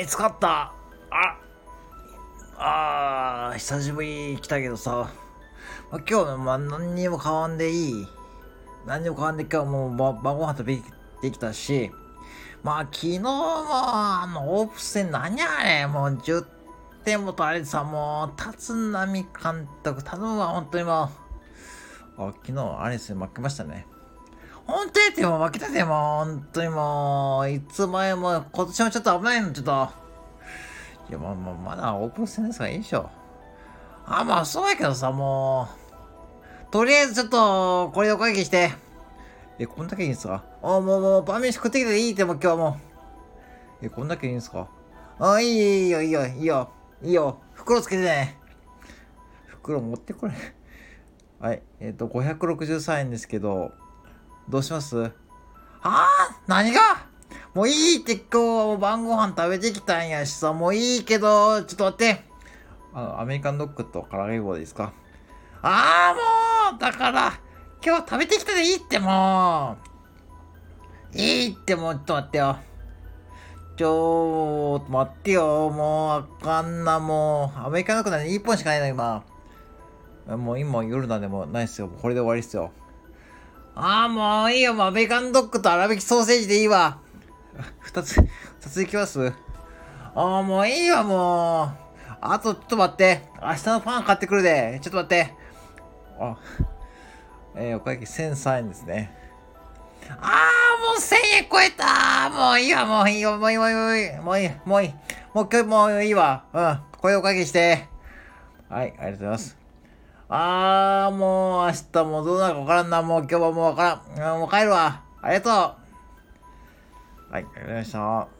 見つかった。ああ久しぶりに来たけどさ、ま、今日ま何にも変わんでいい。何にも変わんで今日もう晩ご飯食べてきたし。まあ昨日もあのオープン戦何やねんもう10点も取られてさもう立浪監督頼むわ本当にもう。あ昨日あれですね負けましたね。本当やっても負けたでもう本当にもういつ前も今年もちょっと危ないのちょっと。いやまあまあまだオープン戦ですからいいでしょあまあそうやけどさもうとりあえずちょっとこれでお会計して。えこんだけいいんすか？あもうもう晩飯食ってきていいってもう今日も。うえこんだけいいんすか？あいいいいよいいよいいよ。いいよ。袋つけてね。袋持ってこれ。はい。えっ、と563円ですけど。どうします？ああ何が？もういいって今日はもう晩ご飯食べてきたんやしさ、もういいけど、ちょっと待って。あの、アメリカンドッグと唐揚げ棒ですか？ああ、もうだから、今日食べてきたでいいってもう。いいってもう、ちょっと待ってよ。ちょっと待ってよ。もう、あかんな、もう。アメリカンドッグなんで1本しかないの、今。もう今夜なんでもないっすよ。これで終わりっすよ。ああ、もういいよ。もうアメリカンドッグと粗挽きソーセージでいいわ。二つ、二ついきます？ああ、もういいわ、もう。あと、ちょっと待って。明日のパン買ってくるで。ちょっと待って。あ、えー、お会計1003円ですね。ああ、もう1000円超えたもういいわ、もういいよ、もういい、もういい、もういい、もういい、もういい。もう今日もういいわ。うん、これお会計して。はい、ありがとうございます。あー、もう明日もどうなるかわからんな。もう今日はもうわからん。うんもう帰るわ。ありがとう。はい、ありがとうございました。